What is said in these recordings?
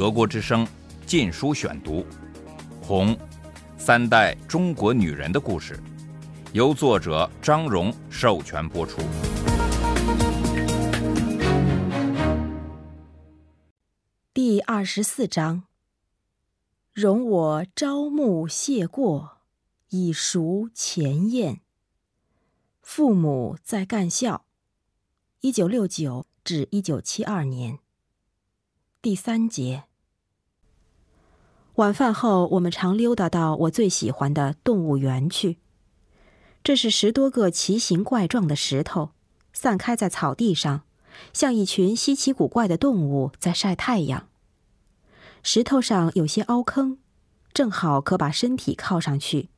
德国之声《禁书选读》，《红》，三代中国女人的故事，由作者张荣授权播出。第二十四章。容我朝暮谢过，以赎前宴。父母在干校，一九六九至一九七二年。第三节。晚饭后，我们常溜达到我最喜欢的动物园去。这是十多个奇形怪状的石头，散开在草地上，像一群稀奇古怪的动物在晒太阳。石头上有些凹坑，正好可把身体靠上去。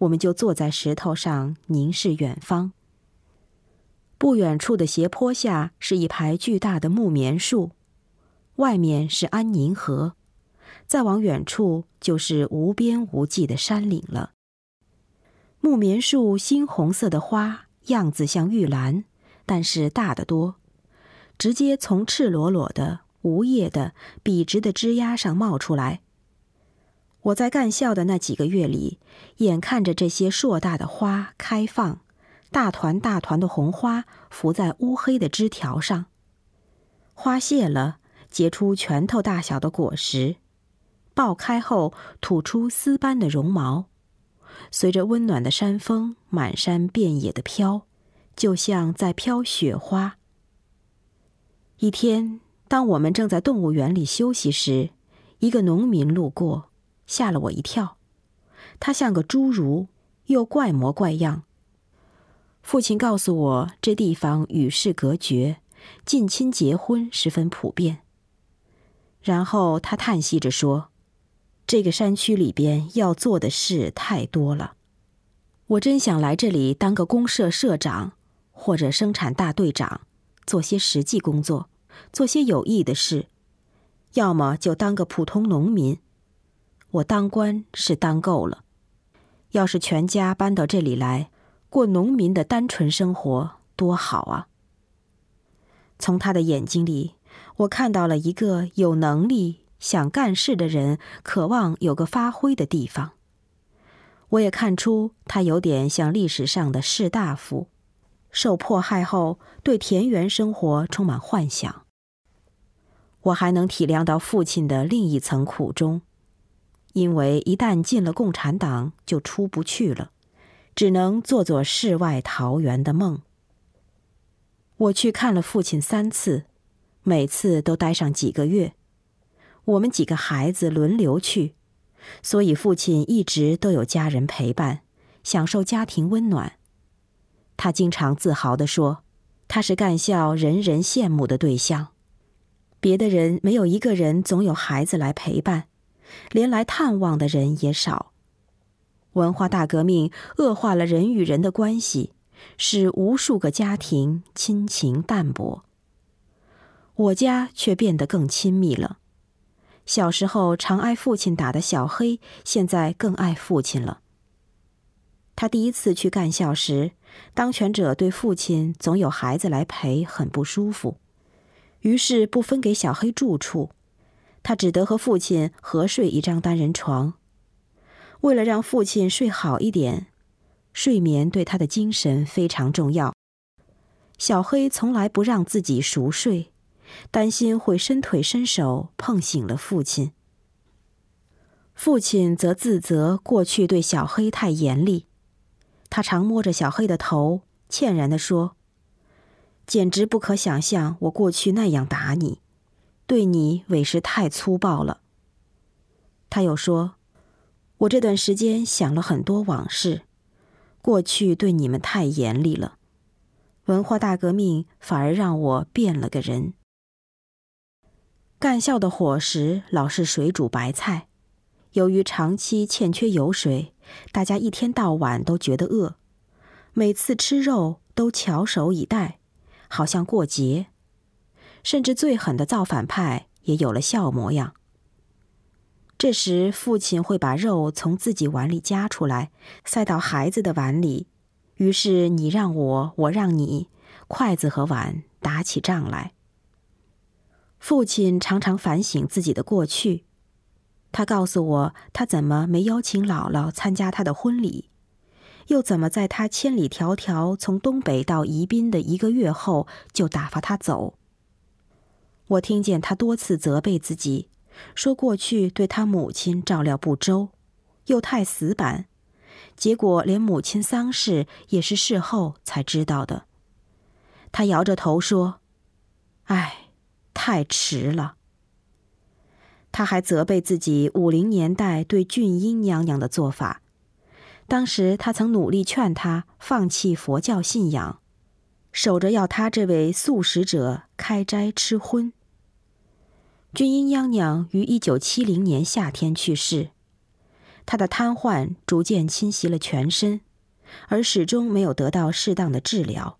我们就坐在石头上凝视远方。不远处的斜坡下是一排巨大的木棉树，外面是安宁河，再往远处就是无边无际的山岭了。木棉树猩红色的花样子像玉兰，但是大得多，直接从赤裸裸的。无叶的、笔直的枝丫上冒出来。我在干校的那几个月里，眼看着这些硕大的花开放，大团大团的红花浮在乌黑的枝条上。花谢了，结出拳头大小的果实，爆开后吐出丝般的绒毛，随着温暖的山风满山遍野的飘，就像在飘雪花。一天。当我们正在动物园里休息时，一个农民路过，吓了我一跳。他像个侏儒，又怪模怪样。父亲告诉我，这地方与世隔绝，近亲结婚十分普遍。然后他叹息着说：“这个山区里边要做的事太多了，我真想来这里当个公社社长，或者生产大队长，做些实际工作。”做些有益的事，要么就当个普通农民。我当官是当够了，要是全家搬到这里来，过农民的单纯生活，多好啊！从他的眼睛里，我看到了一个有能力、想干事的人，渴望有个发挥的地方。我也看出他有点像历史上的士大夫，受迫害后对田园生活充满幻想。我还能体谅到父亲的另一层苦衷，因为一旦进了共产党，就出不去了，只能做做世外桃源的梦。我去看了父亲三次，每次都待上几个月。我们几个孩子轮流去，所以父亲一直都有家人陪伴，享受家庭温暖。他经常自豪地说：“他是干校人人羡慕的对象。”别的人没有一个人总有孩子来陪伴，连来探望的人也少。文化大革命恶化了人与人的关系，使无数个家庭亲情淡薄。我家却变得更亲密了。小时候常挨父亲打的小黑，现在更爱父亲了。他第一次去干校时，当权者对父亲总有孩子来陪很不舒服。于是不分给小黑住处，他只得和父亲合睡一张单人床。为了让父亲睡好一点，睡眠对他的精神非常重要。小黑从来不让自己熟睡，担心会伸腿伸手碰醒了父亲。父亲则自责过去对小黑太严厉，他常摸着小黑的头，歉然地说。简直不可想象，我过去那样打你，对你委实太粗暴了。他又说：“我这段时间想了很多往事，过去对你们太严厉了。文化大革命反而让我变了个人。干校的伙食老是水煮白菜，由于长期欠缺油水，大家一天到晚都觉得饿，每次吃肉都翘首以待。”好像过节，甚至最狠的造反派也有了笑模样。这时，父亲会把肉从自己碗里夹出来，塞到孩子的碗里，于是你让我，我让你，筷子和碗打起仗来。父亲常常反省自己的过去。他告诉我，他怎么没邀请姥姥参加他的婚礼，又怎么在他千里迢迢从东北到宜宾的一个月后就打发他走。我听见他多次责备自己，说过去对他母亲照料不周，又太死板，结果连母亲丧事也是事后才知道的。他摇着头说：“唉，太迟了。”他还责备自己五零年代对俊英娘娘的做法。当时他曾努力劝她放弃佛教信仰，守着要他这位素食者开斋吃荤。俊英娘娘于一九七零年夏天去世，她的瘫痪逐渐侵袭了全身，而始终没有得到适当的治疗。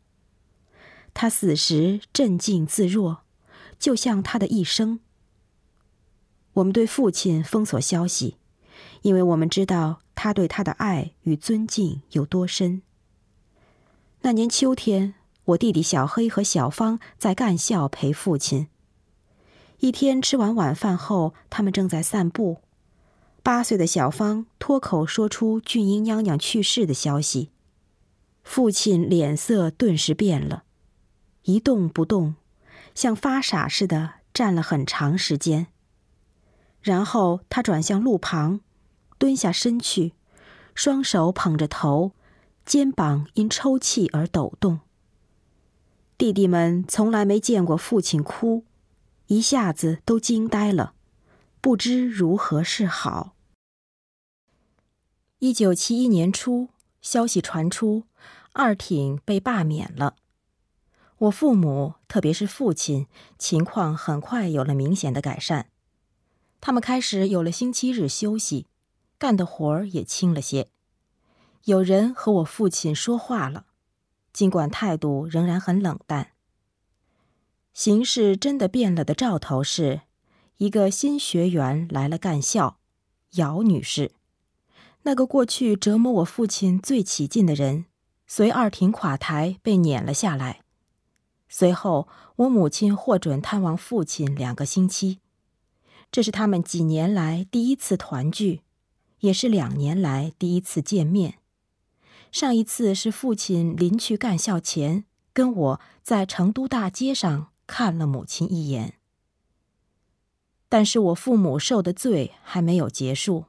她死时镇静自若，就像他的一生。我们对父亲封锁消息，因为我们知道他对他的爱与尊敬有多深。那年秋天，我弟弟小黑和小芳在干校陪父亲。一天吃完晚饭后，他们正在散步，八岁的小芳脱口说出俊英娘娘去世的消息，父亲脸色顿时变了，一动不动，像发傻似的站了很长时间。然后他转向路旁，蹲下身去，双手捧着头，肩膀因抽泣而抖动。弟弟们从来没见过父亲哭，一下子都惊呆了，不知如何是好。一九七一年初，消息传出，二挺被罢免了。我父母，特别是父亲，情况很快有了明显的改善。他们开始有了星期日休息，干的活儿也轻了些。有人和我父亲说话了，尽管态度仍然很冷淡。形势真的变了的兆头是，一个新学员来了干校，姚女士，那个过去折磨我父亲最起劲的人，随二庭垮台被撵了下来。随后，我母亲获准探望父亲两个星期。这是他们几年来第一次团聚，也是两年来第一次见面。上一次是父亲临去干校前，跟我在成都大街上看了母亲一眼。但是我父母受的罪还没有结束，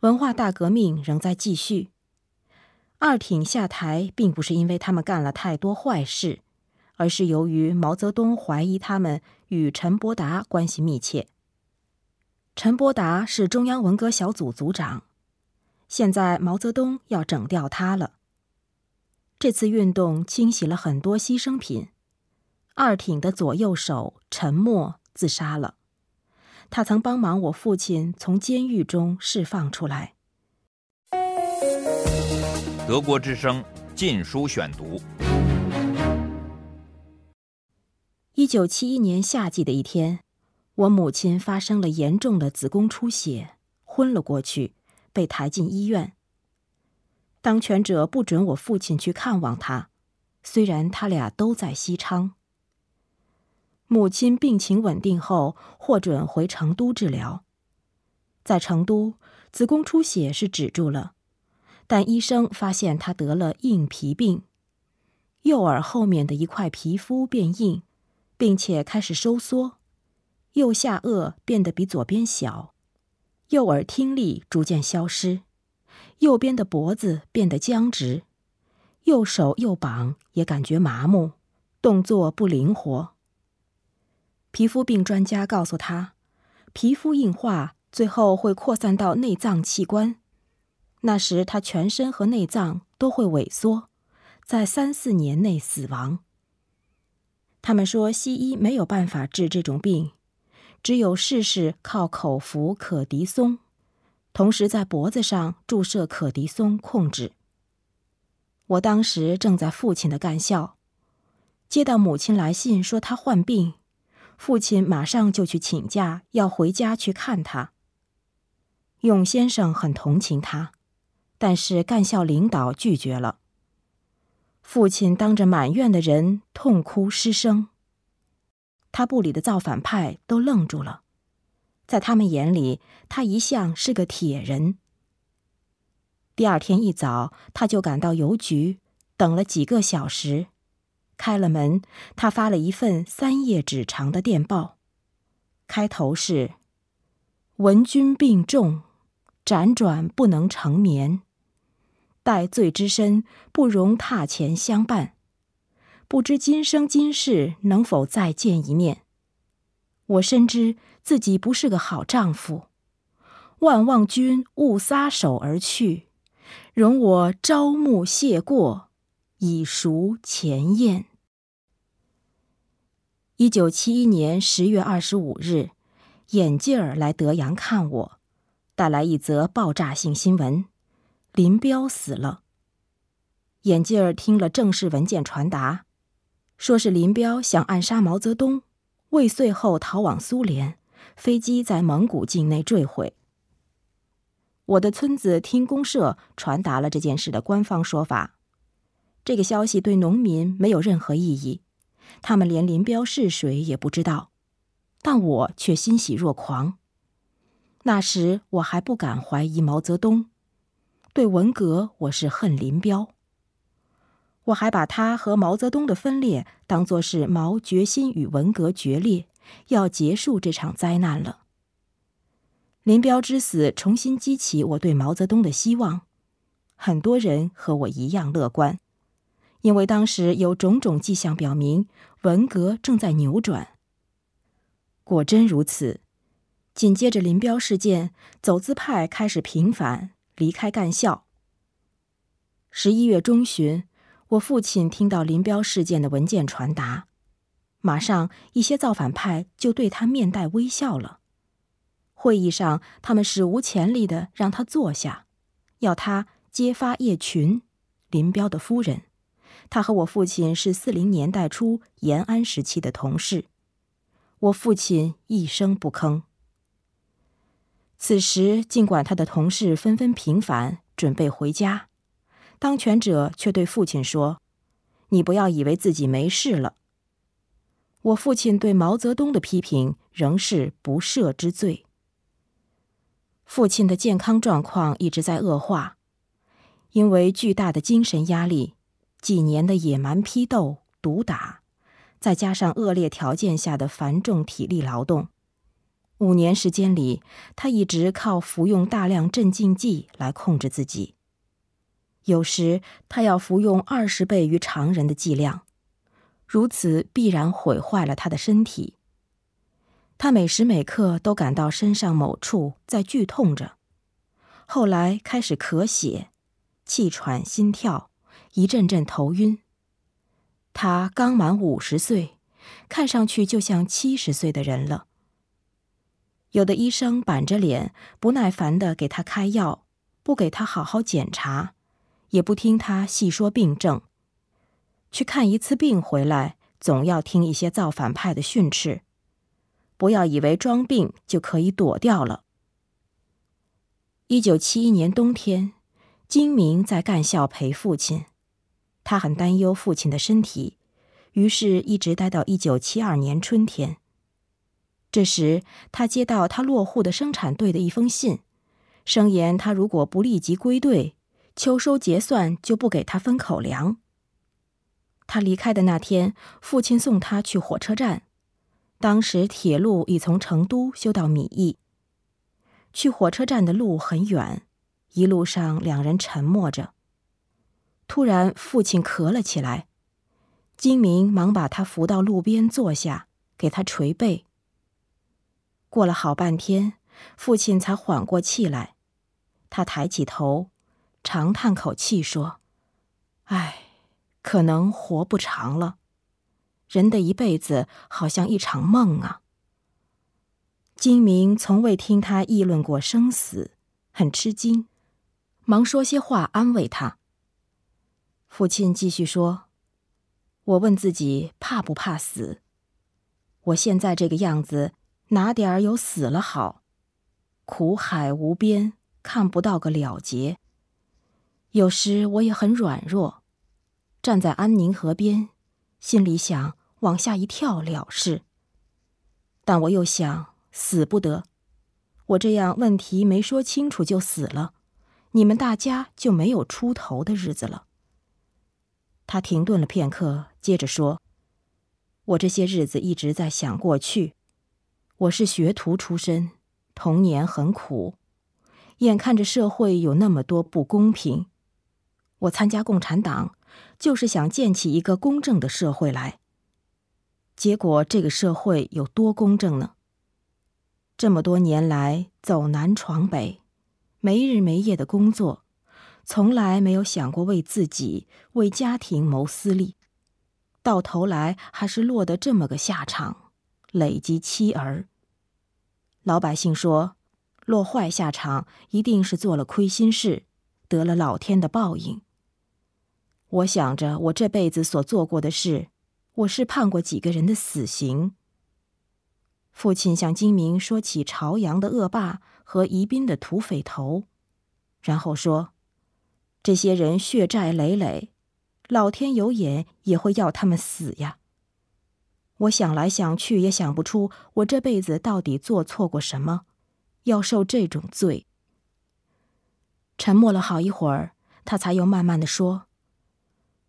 文化大革命仍在继续。二挺下台，并不是因为他们干了太多坏事，而是由于毛泽东怀疑他们与陈伯达关系密切。陈伯达是中央文革小组组长，现在毛泽东要整掉他了。这次运动清洗了很多牺牲品。二挺的左右手陈默自杀了，他曾帮忙我父亲从监狱中释放出来。德国之声《禁书选读》。九七一年夏季的一天。我母亲发生了严重的子宫出血，昏了过去，被抬进医院。当权者不准我父亲去看望她，虽然他俩都在西昌。母亲病情稳定后，获准回成都治疗。在成都，子宫出血是止住了，但医生发现她得了硬皮病，右耳后面的一块皮肤变硬，并且开始收缩。右下颚变得比左边小，右耳听力逐渐消失，右边的脖子变得僵直，右手右膀也感觉麻木，动作不灵活。皮肤病专家告诉他，皮肤硬化最后会扩散到内脏器官，那时他全身和内脏都会萎缩，在三四年内死亡。他们说西医没有办法治这种病。只有试试靠口服可的松，同时在脖子上注射可的松控制。我当时正在父亲的干校，接到母亲来信说他患病，父亲马上就去请假，要回家去看他。永先生很同情他，但是干校领导拒绝了。父亲当着满院的人痛哭失声。他部里的造反派都愣住了，在他们眼里，他一向是个铁人。第二天一早，他就赶到邮局，等了几个小时。开了门，他发了一份三页纸长的电报，开头是：“闻君病重，辗转不能成眠，待罪之身，不容榻前相伴。不知今生今世能否再见一面？我深知自己不是个好丈夫，万望君勿撒手而去。”容我朝暮谢过，以赎前厌。一九七一年十月二十五日，眼镜儿来德阳看我，带来一则爆炸性新闻：林彪死了。眼镜儿听了正式文件传达，说是林彪想暗杀毛泽东，未遂后逃往苏联，飞机在蒙古境内坠毁。我的村子听公社传达了这件事的官方说法，这个消息对农民没有任何意义，他们连林彪是谁也不知道，但我却欣喜若狂。那时我还不敢怀疑毛泽东，对文革我是恨林彪。我还把他和毛泽东的分裂当作是毛决心与文革决裂，要结束这场灾难了。林彪之死重新激起我对毛泽东的希望，很多人和我一样乐观，因为当时有种种迹象表明文革正在扭转。果真如此，紧接着林彪事件，走资派开始平反，离开干校。十一月中旬，我父亲听到林彪事件的文件传达，马上一些造反派就对他面带微笑了。会议上，他们史无前例的让他坐下，要他揭发叶群，林彪的夫人。他和我父亲是四零年代初延安时期的同事。我父亲一声不吭。此时，尽管他的同事纷纷平反，准备回家，当权者却对父亲说：“你不要以为自己没事了。”我父亲对毛泽东的批评仍是不赦之罪。父亲的健康状况一直在恶化，因为巨大的精神压力、几年的野蛮批斗、毒打，再加上恶劣条件下的繁重体力劳动，五年时间里，他一直靠服用大量镇静剂来控制自己。有时他要服用二十倍于常人的剂量，如此必然毁坏了他的身体。他每时每刻都感到身上某处在剧痛着，后来开始咳血、气喘、心跳，一阵阵头晕。他刚满五十岁，看上去就像七十岁的人了。有的医生板着脸，不耐烦的给他开药，不给他好好检查，也不听他细说病症。去看一次病回来，总要听一些造反派的训斥。不要以为装病就可以躲掉了。一九七一年冬天，金明在干校陪父亲，他很担忧父亲的身体，于是一直待到一九七二年春天。这时，他接到他落户的生产队的一封信，声言他如果不立即归队，秋收结算就不给他分口粮。他离开的那天，父亲送他去火车站。当时铁路已从成都修到米易，去火车站的路很远，一路上两人沉默着。突然，父亲咳了起来，金明忙把他扶到路边坐下，给他捶背。过了好半天，父亲才缓过气来，他抬起头，长叹口气说：“唉，可能活不长了。”人的一辈子好像一场梦啊。金明从未听他议论过生死，很吃惊，忙说些话安慰他。父亲继续说：“我问自己怕不怕死？我现在这个样子，哪点儿有死了好？苦海无边，看不到个了结。有时我也很软弱，站在安宁河边，心里想。”往下一跳了事，但我又想，死不得。我这样问题没说清楚就死了，你们大家就没有出头的日子了。他停顿了片刻，接着说：“我这些日子一直在想过去。我是学徒出身，童年很苦，眼看着社会有那么多不公平，我参加共产党，就是想建起一个公正的社会来。结果这个社会有多公正呢？”这么多年来，走南闯北，没日没夜的工作，从来没有想过为自己、为家庭谋私利，到头来还是落得这么个下场，累积妻儿。老百姓说，落坏下场一定是做了亏心事，得了老天的报应。我想着，我这辈子所做过的事，我是判过几个人的死刑。父亲向金明说起朝阳的恶霸和宜宾的土匪头，然后说：“这些人血债累累，老天有眼也会要他们死呀。”我想来想去也想不出我这辈子到底做错过什么，要受这种罪。沉默了好一会儿，他才又慢慢的说：“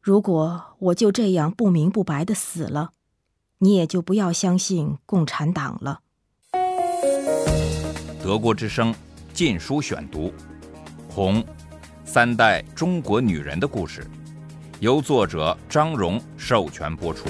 如果我就这样不明不白的死了。”你也就不要相信共产党了。德国之声《禁书选读》，《红》，三代中国女人的故事，由作者张荣授权播出。